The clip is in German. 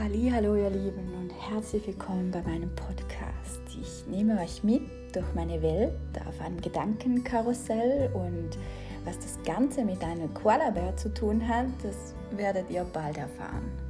Hallo ihr Lieben und herzlich willkommen bei meinem Podcast. Ich nehme euch mit durch meine Welt auf ein Gedankenkarussell und was das Ganze mit einem Koalabär zu tun hat, das werdet ihr bald erfahren.